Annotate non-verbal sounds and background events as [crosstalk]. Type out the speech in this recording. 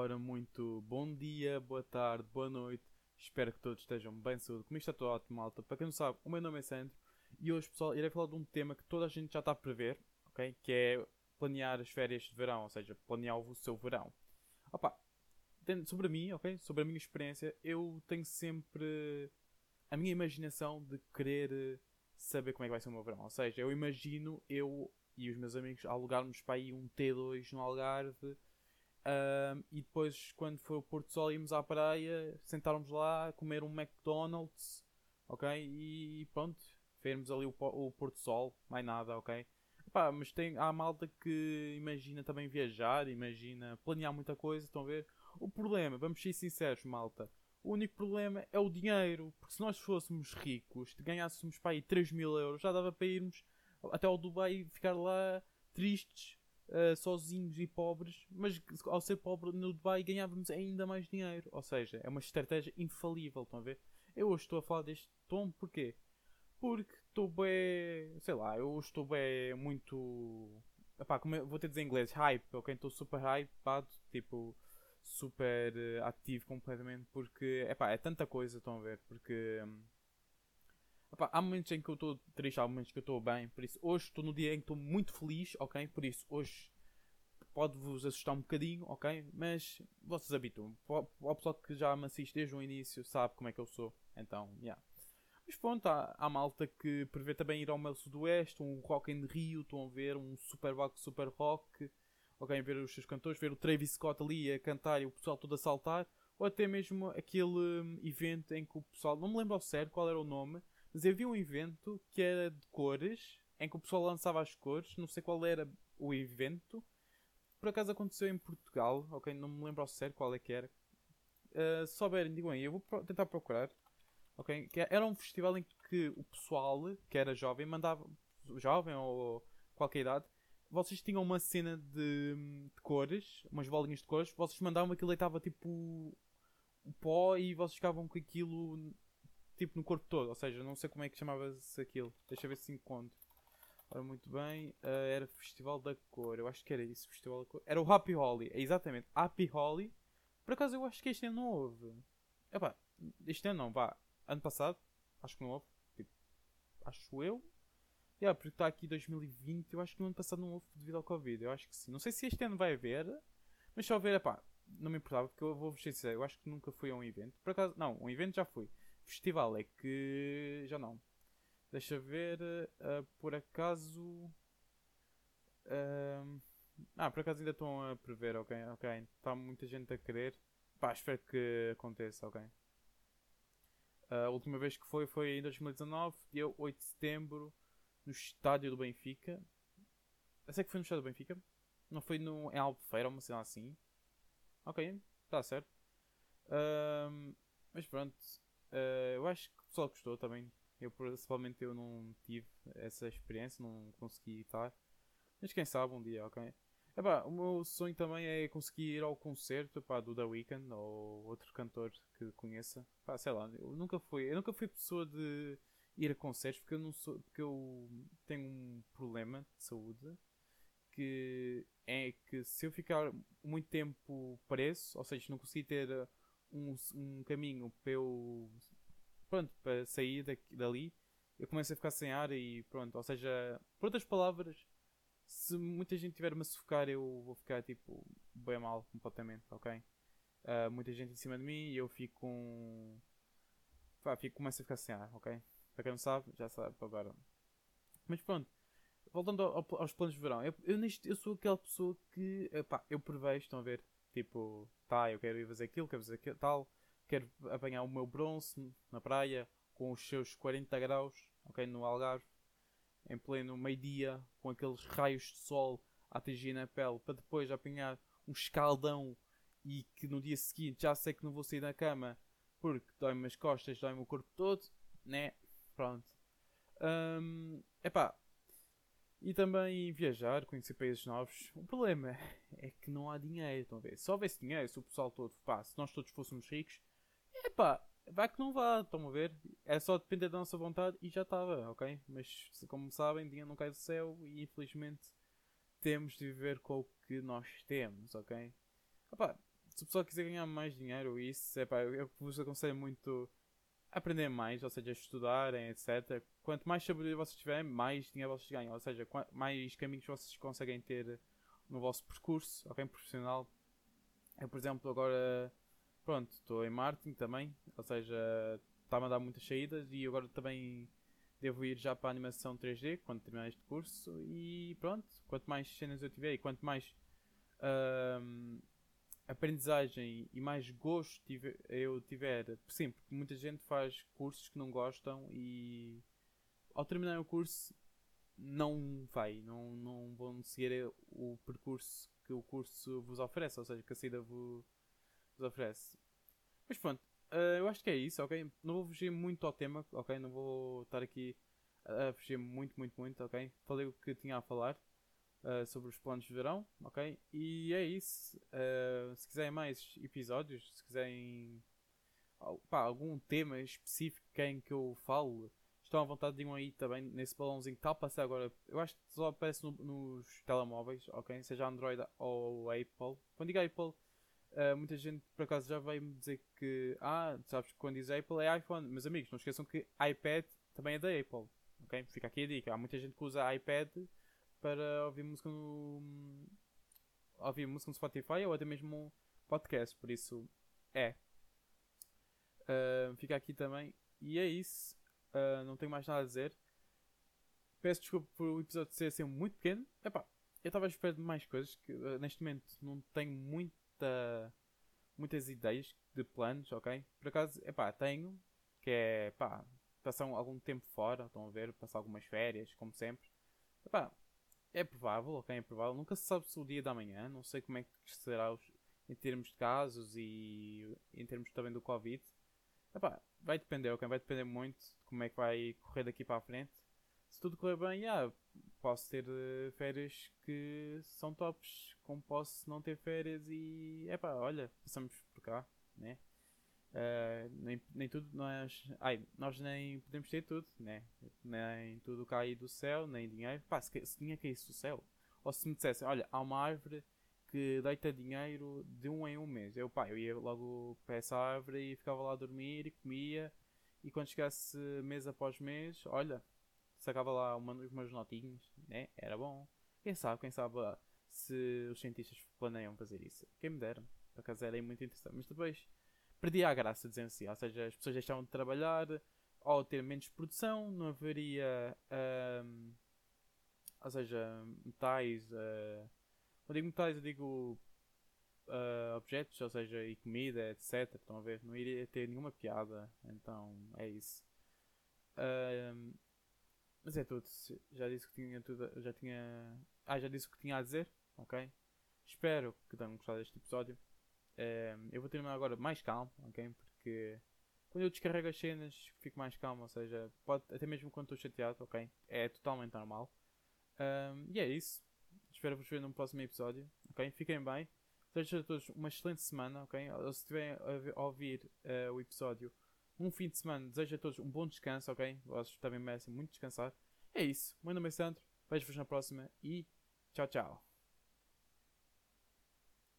Ora, muito bom dia, boa tarde, boa noite. Espero que todos estejam bem de saúde. Comigo está tudo ótimo, malta. Para quem não sabe, o meu nome é Sandro e hoje, pessoal, irei falar de um tema que toda a gente já está a prever, ok? Que é planear as férias de verão, ou seja, planear o seu verão. Opa, sobre mim, ok? Sobre a minha experiência, eu tenho sempre a minha imaginação de querer saber como é que vai ser o meu verão. Ou seja, eu imagino eu e os meus amigos alugarmos para aí um T2 no Algarve um, e depois, quando for o Porto Sol, íamos à praia, sentarmos lá, comer um McDonald's, ok? E pronto, vermos ali o, o Porto Sol, mais nada, ok? Epá, mas tem, há malta que imagina também viajar, imagina planear muita coisa, estão a ver? O problema, vamos ser sinceros, malta, o único problema é o dinheiro, porque se nós fôssemos ricos, ganhássemos para aí 3 mil euros, já dava para irmos até ao Dubai e ficar lá tristes uh, sozinhos e pobres, mas ao ser pobre no Dubai ganhávamos ainda mais dinheiro. Ou seja, é uma estratégia infalível, estão a ver? Eu hoje estou a falar deste tom porquê? Porque estou bem, sei lá, eu estou bem muito. Epá, como eu vou ter dizer em inglês, hype, ok? Estou super hypado, tipo, super uh, ativo completamente, porque, epá, é tanta coisa, estão a ver? Porque. Um, Há momentos em que eu estou triste, há momentos que eu estou bem, por isso hoje estou no dia em que estou muito feliz, ok? Por isso hoje pode-vos assustar um bocadinho, ok? Mas vocês habituam. O pessoal que já me assiste desde o início sabe como é que eu sou, então, yeah. Mas pronto, há, há malta que prevê também ir ao Mel Sudoeste, um Rock in Rio, estão a ver, um Super Rock, Super Rock, ok? Ver os seus cantores, ver o Travis Scott ali a cantar e o pessoal todo a saltar, ou até mesmo aquele um, evento em que o pessoal, não me lembro ao certo qual era o nome, mas havia um evento que era de cores, em que o pessoal lançava as cores, não sei qual era o evento. Por acaso aconteceu em Portugal, ok? Não me lembro ao certo qual é que era. Uh, se souberem, digam aí, eu vou pro tentar procurar. Ok? Que era um festival em que o pessoal, que era jovem, mandava. Jovem ou qualquer idade, vocês tinham uma cena de, de cores, umas bolinhas de cores, vocês mandavam aquilo e estava tipo pó e vocês ficavam com aquilo tipo no corpo todo, ou seja, não sei como é que chamava-se aquilo. Deixa eu ver se encontro. Ora, muito bem, uh, era Festival da Cor, eu acho que era isso, Festival da Cor. Era o Happy Holly, é exatamente, Happy Holly. Por acaso eu acho que este ano não houve. Epá, este ano não, vá, ano passado, acho que não houve, tipo, acho eu. Yeah, porque está aqui 2020, eu acho que no ano passado não houve devido ao Covid, eu acho que sim. Não sei se este ano vai haver, mas só ver, epá, não me importava, porque eu vou-vos dizer, eu acho que nunca fui a um evento. Por acaso, não, um evento já fui festival é que já não. Deixa ver, uh, por acaso. Uh, ah, por acaso ainda estão a prever, ok? Ok, está muita gente a querer. Pá, espero que aconteça, ok? Uh, a última vez que foi foi em 2019, dia 8 de setembro, no estádio do Benfica. Eu sei que foi no estádio do Benfica. Não foi no, em Albufeira, uma cena assim. Ok, está certo. Mas pronto, Uh, eu acho que o pessoal gostou também. Eu, principalmente, eu não tive essa experiência, não consegui estar. Mas quem sabe um dia, ok? Epá, o meu sonho também é conseguir ir ao concerto pá, do The Weeknd ou outro cantor que conheça. Pá, sei lá, eu nunca fui, eu nunca fui pessoa de ir a concertos porque eu não sou, porque eu tenho um problema de saúde que é que se eu ficar muito tempo preso, ou seja, não conseguir ter um, um caminho para eu pronto, para sair daqui, dali, eu começo a ficar sem ar e pronto, ou seja, por outras palavras, se muita gente tiver-me a sufocar, eu vou ficar tipo bem mal completamente, ok? Uh, muita gente em cima de mim e eu fico com. Pá, fico, começo a ficar sem ar, ok? Para quem não sabe, já sabe agora. Mas pronto, voltando ao, aos planos de verão, eu, eu, neste, eu sou aquela pessoa que epá, eu prevejo, estão a ver? Tipo, tá, eu quero ir fazer aquilo, quero fazer aquilo, tal, quero apanhar o meu bronze na praia com os seus 40 graus, ok, no Algarve, em pleno meio-dia, com aqueles raios de sol a atingir na pele, para depois apanhar um escaldão e que no dia seguinte já sei que não vou sair da cama porque dói-me as costas, dói-me o corpo todo, né? Pronto. Um, epá, e também viajar, conhecer países novos. O problema [laughs] é que não há dinheiro, estão a ver? Se houvesse dinheiro, se o pessoal todo, pá, se nós todos fôssemos ricos, é pá, vai que não vá, estão a ver? É só depender da nossa vontade e já estava, ok? Mas como sabem, dinheiro não cai do céu e infelizmente temos de viver com o que nós temos, ok? Epá, se o pessoal quiser ganhar mais dinheiro, isso, é pá, eu, vos aconselho muito aprender mais, ou seja, estudarem, etc. Quanto mais sabedoria vocês tiverem, mais dinheiro vocês ganham, ou seja, mais caminhos vocês conseguem ter no vosso percurso, ok, profissional. Eu, por exemplo, agora, pronto, estou em marketing também, ou seja, está-me a dar muitas saídas e agora também devo ir já para a animação 3D quando terminar este curso e pronto, quanto mais cenas eu tiver e quanto mais uh, aprendizagem e mais gosto eu tiver, sim, porque muita gente faz cursos que não gostam e ao terminar o curso não vai, não, não vão seguir o percurso que o curso vos oferece, ou seja, que a saída vos, vos oferece. Mas pronto, uh, eu acho que é isso, ok? Não vou fugir muito ao tema, ok? Não vou estar aqui a fugir muito, muito, muito, ok? Falei o que tinha a falar uh, sobre os planos de verão, ok? E é isso. Uh, se quiserem mais episódios, se quiserem pá, algum tema específico em que eu falo, estão à vontade de ir aí também nesse balãozinho que está a passar agora. Eu acho que só aparece no, nos telemóveis, ok? Seja Android ou Apple. Quando digo Apple, uh, muita gente por acaso já veio me dizer que, ah, sabes que quando diz Apple é iPhone. Meus amigos, não esqueçam que iPad também é da Apple, ok? Fica aqui a dica. Há muita gente que usa iPad para ouvir música no. ouvir música no Spotify ou até mesmo podcast, por isso é. Uh, fica aqui também. E é isso. Uh, não tenho mais nada a dizer. Peço desculpa por o episódio ser assim muito pequeno. Epá, eu estava a esperar de mais coisas. Que, uh, neste momento não tenho muita, muitas ideias de planos, ok? Por acaso, epá, tenho. Que é, pá, passar algum tempo fora, estão a ver? Passar algumas férias, como sempre. Epá, é provável, ok, é provável. Nunca se sabe se o dia da manhã, não sei como é que será os, em termos de casos e em termos também do Covid. Epá, vai depender, ok, vai depender muito de como é que vai correr daqui para a frente. Se tudo correr bem, yeah, posso ter uh, férias que são tops, como posso não ter férias e, epá, olha, passamos por cá, né? Uh, nem, nem tudo nós. Ai, nós nem podemos ter tudo, né? Nem tudo cai do céu, nem dinheiro. Pá, se, se dinheiro caísse do céu, ou se me dissessem, olha, há uma árvore que deita dinheiro de um em um mês. Eu, pá, eu ia logo para essa árvore e ficava lá a dormir e comia. E quando chegasse mês após mês, olha, sacava lá uma, umas notinhas, né? Era bom. Quem sabe, quem sabe se os cientistas planeiam fazer isso. Quem me dera. Por acaso era muito interessante. Mas depois perdia a graça, dizendo assim. Ou seja, as pessoas deixavam de trabalhar ou ter menos produção, não haveria. Um, ou seja, metais. Uh, digo metais, eu digo uh, objetos, ou seja, e comida, etc. Estão a ver? Não iria ter nenhuma piada. Então é isso. Uh, mas é tudo. Já disse que tinha tudo. Já tinha. Ah, já disse o que tinha a dizer. Ok? Espero que tenham gostado deste episódio. Eu vou terminar agora mais calmo, ok? Porque quando eu descarrego as cenas fico mais calmo, ou seja, pode, até mesmo quando estou chateado, ok? É totalmente normal. E é isso. Espero vos ver num próximo episódio, ok? Fiquem bem. Desejo a todos uma excelente semana, ok? Ou se estiverem a ouvir uh, o episódio um fim de semana, desejo a todos um bom descanso, ok? Vocês também merecem muito descansar. É isso. Meu nome é Sandro. Vejo-vos na próxima e tchau, tchau.